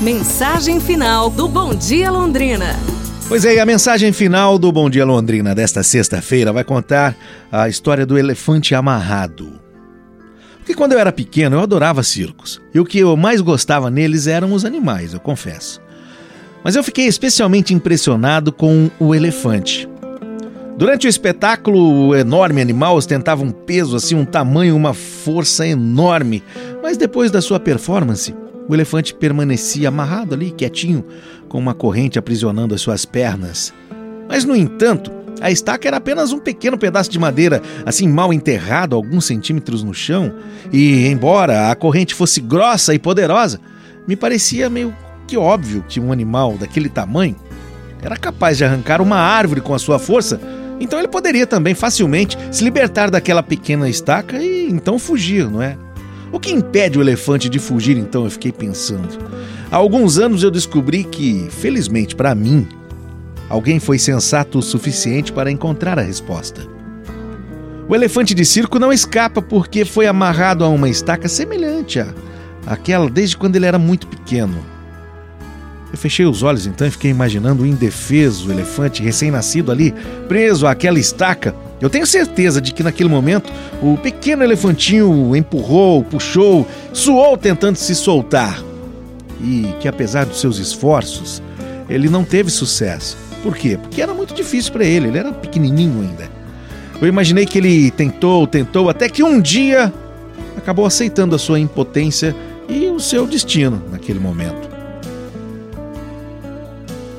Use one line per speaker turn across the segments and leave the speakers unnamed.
Mensagem final do Bom Dia Londrina.
Pois é, e a mensagem final do Bom Dia Londrina desta sexta-feira vai contar a história do elefante amarrado. Porque quando eu era pequeno eu adorava circos. E o que eu mais gostava neles eram os animais, eu confesso. Mas eu fiquei especialmente impressionado com o elefante. Durante o espetáculo, o enorme animal ostentava um peso, assim, um tamanho, uma força enorme. Mas depois da sua performance, o elefante permanecia amarrado ali, quietinho, com uma corrente aprisionando as suas pernas. Mas, no entanto, a estaca era apenas um pequeno pedaço de madeira, assim mal enterrado alguns centímetros no chão, e, embora a corrente fosse grossa e poderosa, me parecia meio que óbvio que um animal daquele tamanho era capaz de arrancar uma árvore com a sua força, então ele poderia também facilmente se libertar daquela pequena estaca e então fugir, não é? O que impede o elefante de fugir, então? Eu fiquei pensando. Há alguns anos eu descobri que, felizmente para mim, alguém foi sensato o suficiente para encontrar a resposta. O elefante de circo não escapa porque foi amarrado a uma estaca semelhante à àquela desde quando ele era muito pequeno. Eu fechei os olhos então e fiquei imaginando o indefeso elefante recém-nascido ali, preso àquela estaca eu tenho certeza de que naquele momento o pequeno elefantinho empurrou, puxou, suou tentando se soltar. E que apesar dos seus esforços, ele não teve sucesso. Por quê? Porque era muito difícil para ele, ele era pequenininho ainda. Eu imaginei que ele tentou, tentou, até que um dia acabou aceitando a sua impotência e o seu destino naquele momento.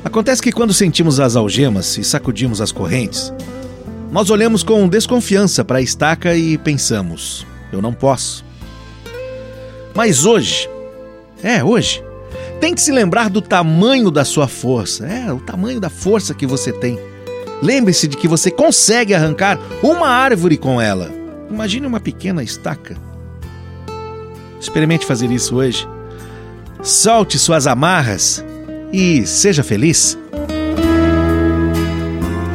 Acontece que quando sentimos as algemas e sacudimos as correntes, nós olhamos com desconfiança para a estaca e pensamos: eu não posso. Mas hoje, é, hoje, tem que se lembrar do tamanho da sua força, é, o tamanho da força que você tem. Lembre-se de que você consegue arrancar uma árvore com ela. Imagine uma pequena estaca. Experimente fazer isso hoje. Solte suas amarras e seja feliz.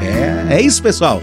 É, é isso, pessoal.